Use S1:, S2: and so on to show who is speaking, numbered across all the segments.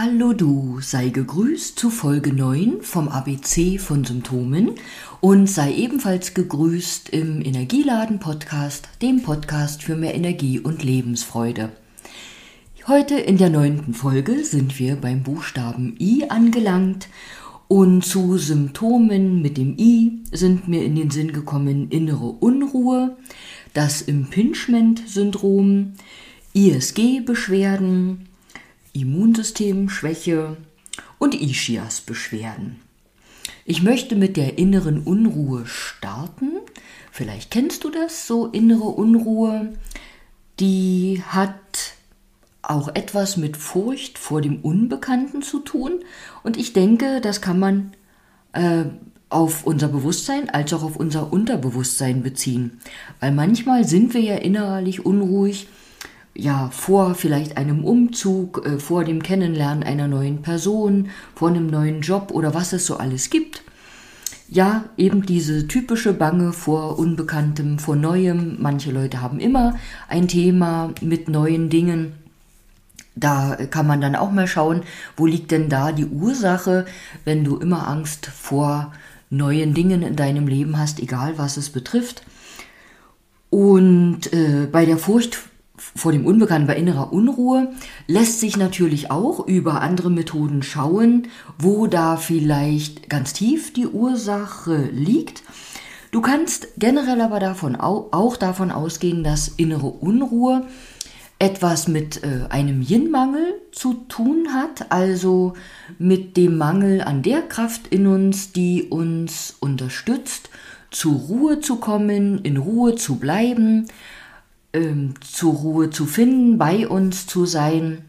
S1: Hallo du, sei gegrüßt zu Folge 9 vom ABC von Symptomen und sei ebenfalls gegrüßt im Energieladen Podcast, dem Podcast für mehr Energie und Lebensfreude. Heute in der neunten Folge sind wir beim Buchstaben I angelangt und zu Symptomen mit dem I sind mir in den Sinn gekommen innere Unruhe, das Impingement-Syndrom, ISG-Beschwerden, Immunsystemschwäche und Ischias-Beschwerden. Ich möchte mit der inneren Unruhe starten. Vielleicht kennst du das, so innere Unruhe. Die hat auch etwas mit Furcht vor dem Unbekannten zu tun. Und ich denke, das kann man äh, auf unser Bewusstsein als auch auf unser Unterbewusstsein beziehen. Weil manchmal sind wir ja innerlich unruhig, ja, vor vielleicht einem Umzug, äh, vor dem Kennenlernen einer neuen Person, vor einem neuen Job oder was es so alles gibt. Ja, eben diese typische Bange vor Unbekanntem, vor Neuem. Manche Leute haben immer ein Thema mit neuen Dingen. Da kann man dann auch mal schauen, wo liegt denn da die Ursache, wenn du immer Angst vor neuen Dingen in deinem Leben hast, egal was es betrifft. Und äh, bei der Furcht vor dem Unbekannten, bei innerer Unruhe, lässt sich natürlich auch über andere Methoden schauen, wo da vielleicht ganz tief die Ursache liegt. Du kannst generell aber davon auch davon ausgehen, dass innere Unruhe etwas mit äh, einem Yin-Mangel zu tun hat, also mit dem Mangel an der Kraft in uns, die uns unterstützt, zur Ruhe zu kommen, in Ruhe zu bleiben, ähm, zur Ruhe zu finden, bei uns zu sein,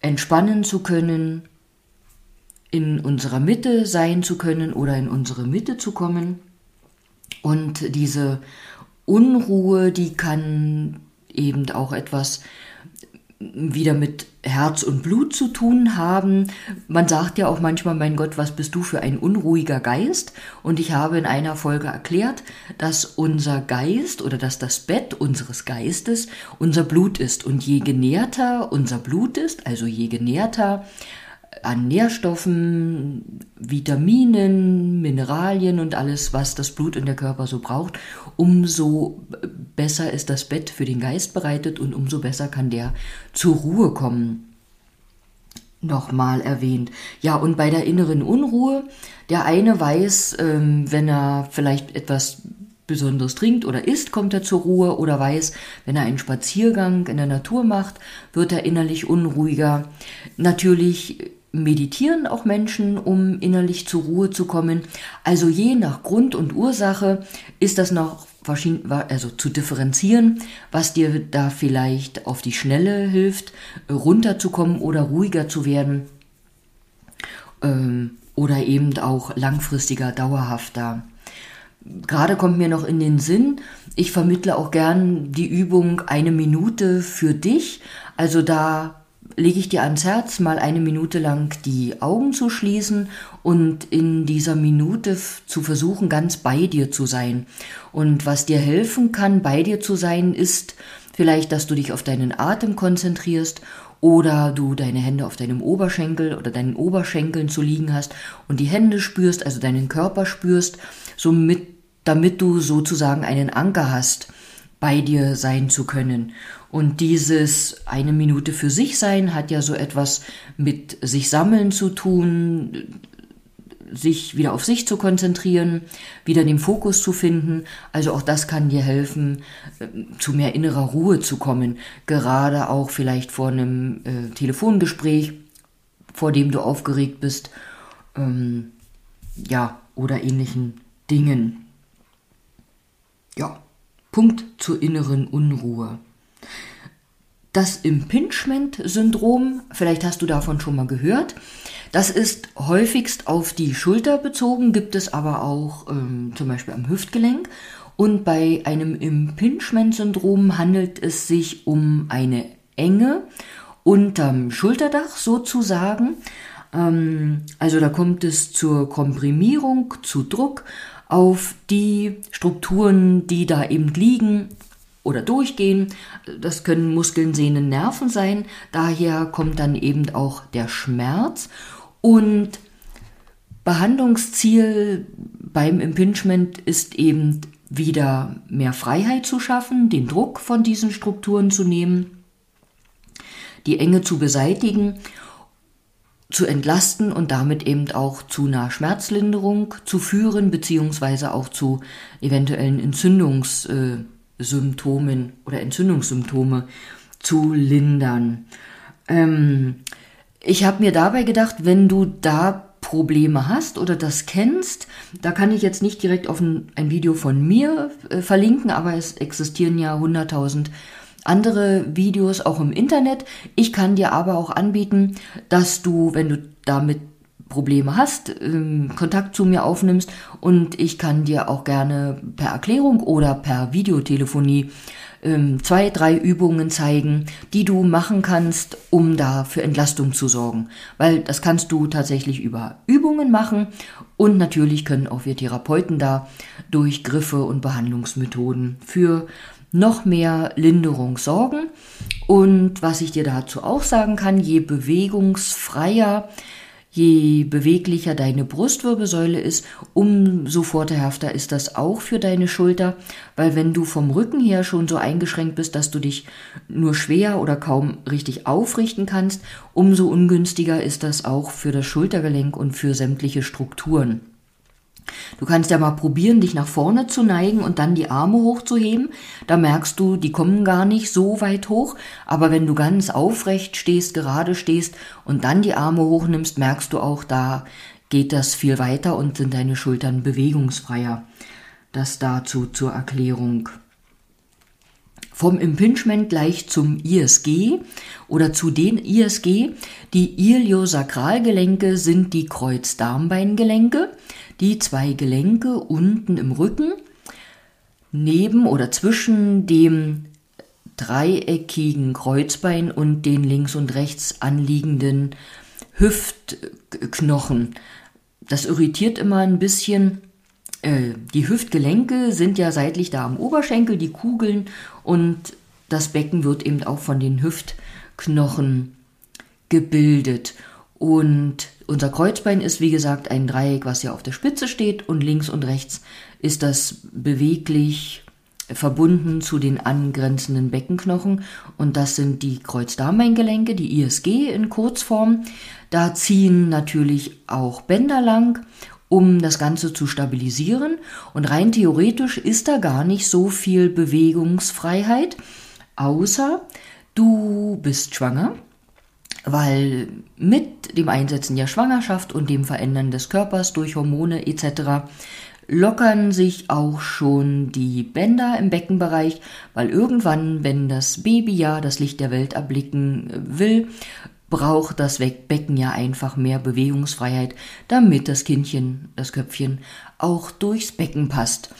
S1: entspannen zu können, in unserer Mitte sein zu können oder in unsere Mitte zu kommen. Und diese Unruhe, die kann eben auch etwas wieder mit Herz und Blut zu tun haben. Man sagt ja auch manchmal, mein Gott, was bist du für ein unruhiger Geist? Und ich habe in einer Folge erklärt, dass unser Geist oder dass das Bett unseres Geistes unser Blut ist. Und je genährter unser Blut ist, also je genährter an Nährstoffen, Vitaminen, Mineralien und alles, was das Blut und der Körper so braucht, umso besser ist das Bett für den Geist bereitet und umso besser kann der zur Ruhe kommen. Nochmal erwähnt. Ja, und bei der inneren Unruhe, der eine weiß, ähm, wenn er vielleicht etwas Besonderes trinkt oder isst, kommt er zur Ruhe oder weiß, wenn er einen Spaziergang in der Natur macht, wird er innerlich unruhiger. Natürlich meditieren auch Menschen, um innerlich zur Ruhe zu kommen. Also je nach Grund und Ursache ist das noch also zu differenzieren, was dir da vielleicht auf die Schnelle hilft, runterzukommen oder ruhiger zu werden. Ähm, oder eben auch langfristiger, dauerhafter. Gerade kommt mir noch in den Sinn, ich vermittle auch gern die Übung eine Minute für dich. Also da lege ich dir ans Herz, mal eine Minute lang die Augen zu schließen und in dieser Minute zu versuchen, ganz bei dir zu sein. Und was dir helfen kann, bei dir zu sein, ist vielleicht, dass du dich auf deinen Atem konzentrierst oder du deine Hände auf deinem Oberschenkel oder deinen Oberschenkeln zu liegen hast und die Hände spürst, also deinen Körper spürst, somit, damit du sozusagen einen Anker hast, bei dir sein zu können. Und dieses eine Minute für sich sein hat ja so etwas mit sich sammeln zu tun, sich wieder auf sich zu konzentrieren, wieder den Fokus zu finden. Also auch das kann dir helfen, äh, zu mehr innerer Ruhe zu kommen. Gerade auch vielleicht vor einem äh, Telefongespräch, vor dem du aufgeregt bist, ähm, ja, oder ähnlichen Dingen. Ja, Punkt zur inneren Unruhe. Das Impingement-Syndrom, vielleicht hast du davon schon mal gehört, das ist häufigst auf die Schulter bezogen, gibt es aber auch ähm, zum Beispiel am Hüftgelenk. Und bei einem Impingement-Syndrom handelt es sich um eine Enge unterm Schulterdach sozusagen. Ähm, also da kommt es zur Komprimierung, zu Druck auf die Strukturen, die da eben liegen, oder durchgehen. Das können Muskeln, Sehnen, Nerven sein. Daher kommt dann eben auch der Schmerz. Und Behandlungsziel beim Impingement ist eben wieder mehr Freiheit zu schaffen, den Druck von diesen Strukturen zu nehmen, die Enge zu beseitigen, zu entlasten und damit eben auch zu einer Schmerzlinderung zu führen, beziehungsweise auch zu eventuellen Entzündungssymptomen oder Entzündungssymptome zu lindern. Ähm, ich habe mir dabei gedacht, wenn du da Probleme hast oder das kennst, da kann ich jetzt nicht direkt auf ein, ein Video von mir äh, verlinken, aber es existieren ja 100.000 andere Videos auch im Internet. Ich kann dir aber auch anbieten, dass du, wenn du damit Probleme hast, ähm, Kontakt zu mir aufnimmst und ich kann dir auch gerne per Erklärung oder per Videotelefonie ähm, zwei, drei Übungen zeigen, die du machen kannst, um da für Entlastung zu sorgen. Weil das kannst du tatsächlich über Übungen machen und natürlich können auch wir Therapeuten da durch Griffe und Behandlungsmethoden für noch mehr Linderung sorgen. Und was ich dir dazu auch sagen kann, je bewegungsfreier Je beweglicher deine Brustwirbelsäule ist, umso vorteilhafter ist das auch für deine Schulter, weil wenn du vom Rücken her schon so eingeschränkt bist, dass du dich nur schwer oder kaum richtig aufrichten kannst, umso ungünstiger ist das auch für das Schultergelenk und für sämtliche Strukturen. Du kannst ja mal probieren, dich nach vorne zu neigen und dann die Arme hochzuheben. Da merkst du, die kommen gar nicht so weit hoch. Aber wenn du ganz aufrecht stehst, gerade stehst und dann die Arme hochnimmst, merkst du auch, da geht das viel weiter und sind deine Schultern bewegungsfreier. Das dazu zur Erklärung. Vom Impingement gleich zum ISG oder zu den ISG. Die Iliosakralgelenke sind die Kreuzdarmbeingelenke die zwei Gelenke unten im Rücken neben oder zwischen dem dreieckigen Kreuzbein und den links und rechts anliegenden Hüftknochen. Das irritiert immer ein bisschen. Äh, die Hüftgelenke sind ja seitlich da am Oberschenkel, die Kugeln und das Becken wird eben auch von den Hüftknochen gebildet. Und unser Kreuzbein ist, wie gesagt, ein Dreieck, was ja auf der Spitze steht. Und links und rechts ist das beweglich verbunden zu den angrenzenden Beckenknochen. Und das sind die Kreuzdarmbeingelenke, die ISG in Kurzform. Da ziehen natürlich auch Bänder lang, um das Ganze zu stabilisieren. Und rein theoretisch ist da gar nicht so viel Bewegungsfreiheit, außer du bist schwanger weil mit dem Einsetzen der Schwangerschaft und dem Verändern des Körpers durch Hormone etc. lockern sich auch schon die Bänder im Beckenbereich, weil irgendwann, wenn das Baby ja das Licht der Welt erblicken will, braucht das Becken ja einfach mehr Bewegungsfreiheit, damit das Kindchen, das Köpfchen auch durchs Becken passt.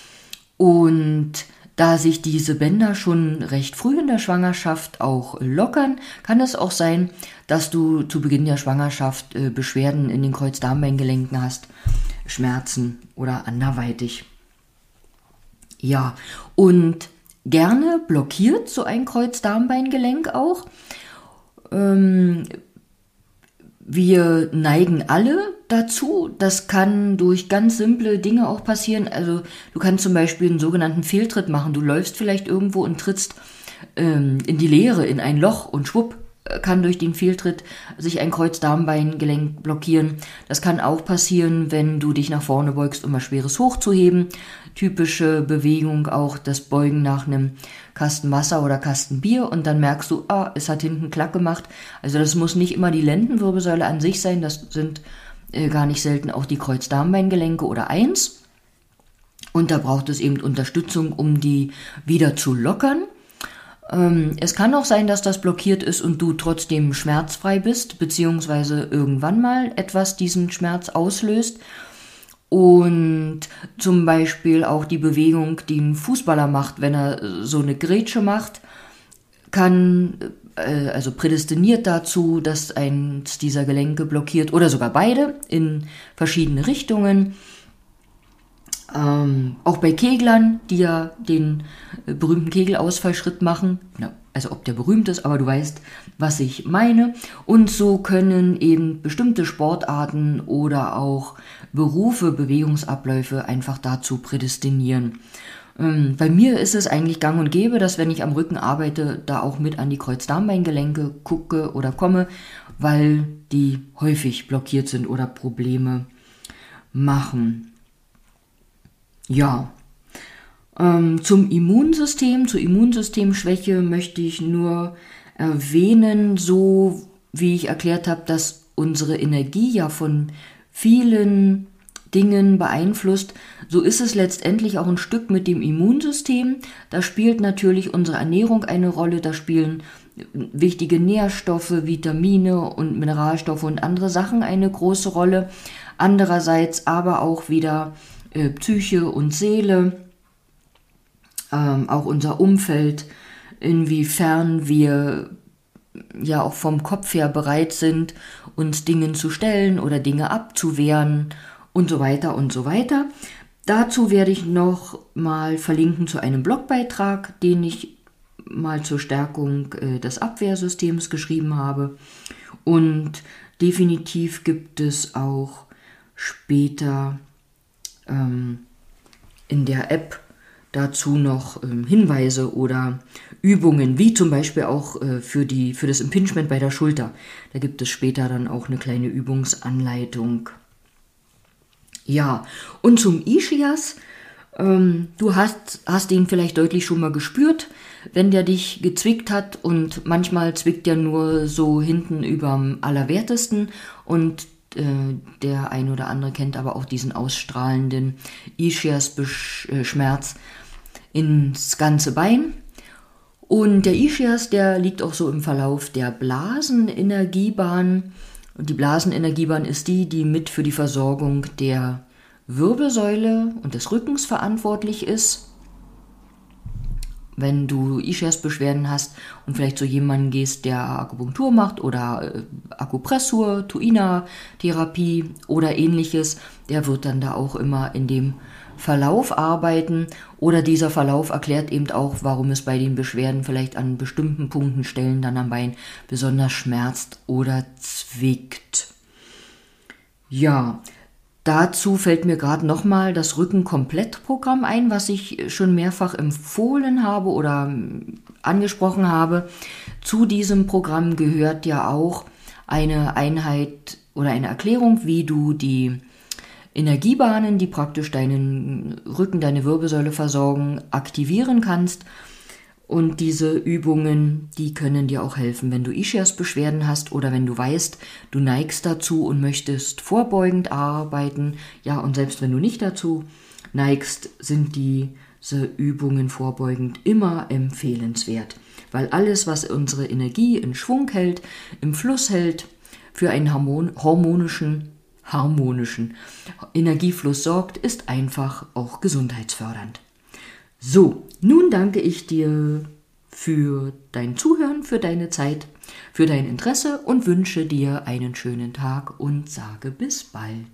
S1: Und da sich diese Bänder schon recht früh in der Schwangerschaft auch lockern, kann es auch sein, dass du zu Beginn der Schwangerschaft äh, Beschwerden in den Kreuzdarmbeingelenken hast, Schmerzen oder anderweitig. Ja, und gerne blockiert so ein Kreuzdarmbeingelenk auch. Ähm, wir neigen alle dazu. Das kann durch ganz simple Dinge auch passieren. Also du kannst zum Beispiel einen sogenannten Fehltritt machen. Du läufst vielleicht irgendwo und trittst ähm, in die Leere, in ein Loch und schwupp kann durch den Fehltritt sich ein Kreuzdarmbeingelenk blockieren. Das kann auch passieren, wenn du dich nach vorne beugst, um was Schweres hochzuheben. Typische Bewegung auch das Beugen nach einem Kasten Wasser oder Kasten Bier und dann merkst du, ah, es hat hinten Klack gemacht. Also das muss nicht immer die Lendenwirbelsäule an sich sein, das sind äh, gar nicht selten auch die Kreuzdarmbeingelenke oder eins. Und da braucht es eben Unterstützung, um die wieder zu lockern. Ähm, es kann auch sein, dass das blockiert ist und du trotzdem schmerzfrei bist, beziehungsweise irgendwann mal etwas diesen Schmerz auslöst. Und zum Beispiel auch die Bewegung, die ein Fußballer macht, wenn er so eine Grätsche macht, kann, also prädestiniert dazu, dass eins dieser Gelenke blockiert oder sogar beide in verschiedene Richtungen. Ähm, auch bei Keglern, die ja den äh, berühmten Kegelausfallschritt machen. Na, also ob der berühmt ist, aber du weißt, was ich meine. Und so können eben bestimmte Sportarten oder auch Berufe, Bewegungsabläufe einfach dazu prädestinieren. Ähm, bei mir ist es eigentlich gang und gäbe, dass wenn ich am Rücken arbeite, da auch mit an die Kreuzdarmbeingelenke gucke oder komme, weil die häufig blockiert sind oder Probleme machen. Ja, ähm, zum Immunsystem, zur Immunsystemschwäche möchte ich nur erwähnen, so wie ich erklärt habe, dass unsere Energie ja von vielen Dingen beeinflusst, so ist es letztendlich auch ein Stück mit dem Immunsystem. Da spielt natürlich unsere Ernährung eine Rolle, da spielen wichtige Nährstoffe, Vitamine und Mineralstoffe und andere Sachen eine große Rolle. Andererseits aber auch wieder äh, Psyche und Seele, ähm, auch unser Umfeld, inwiefern wir ja auch vom Kopf her bereit sind, uns Dingen zu stellen oder Dinge abzuwehren und so weiter und so weiter. Dazu werde ich noch mal verlinken zu einem Blogbeitrag, den ich mal zur Stärkung äh, des Abwehrsystems geschrieben habe. Und definitiv gibt es auch später ähm, in der App dazu noch ähm, Hinweise oder Übungen, wie zum Beispiel auch äh, für, die, für das Impingement bei der Schulter. Da gibt es später dann auch eine kleine Übungsanleitung. Ja, und zum Ischias. Ähm, du hast, hast ihn vielleicht deutlich schon mal gespürt, wenn der dich gezwickt hat und manchmal zwickt der nur so hinten überm Allerwertesten und äh, der ein oder andere kennt aber auch diesen ausstrahlenden Ischias-Schmerz ins ganze Bein. Und der Ischias, der liegt auch so im Verlauf der Blasenenergiebahn. Und die Blasenenergiebahn ist die, die mit für die Versorgung der Wirbelsäule und des Rückens verantwortlich ist. Wenn du Ischias-Beschwerden hast und vielleicht zu jemandem gehst, der Akupunktur macht oder äh, Akupressur, Tuina-Therapie oder ähnliches, der wird dann da auch immer in dem Verlauf arbeiten oder dieser Verlauf erklärt eben auch, warum es bei den Beschwerden vielleicht an bestimmten Punkten, Stellen dann am Bein besonders schmerzt oder zwickt. Ja, dazu fällt mir gerade nochmal das Rücken-Komplett-Programm ein, was ich schon mehrfach empfohlen habe oder angesprochen habe. Zu diesem Programm gehört ja auch eine Einheit oder eine Erklärung, wie du die Energiebahnen, die praktisch deinen Rücken, deine Wirbelsäule versorgen, aktivieren kannst. Und diese Übungen, die können dir auch helfen, wenn du Ischias-Beschwerden hast oder wenn du weißt, du neigst dazu und möchtest vorbeugend arbeiten. Ja, und selbst wenn du nicht dazu neigst, sind diese Übungen vorbeugend immer empfehlenswert. Weil alles, was unsere Energie in Schwung hält, im Fluss hält, für einen harmonischen harmonischen Energiefluss sorgt, ist einfach auch gesundheitsfördernd. So, nun danke ich dir für dein Zuhören, für deine Zeit, für dein Interesse und wünsche dir einen schönen Tag und sage bis bald.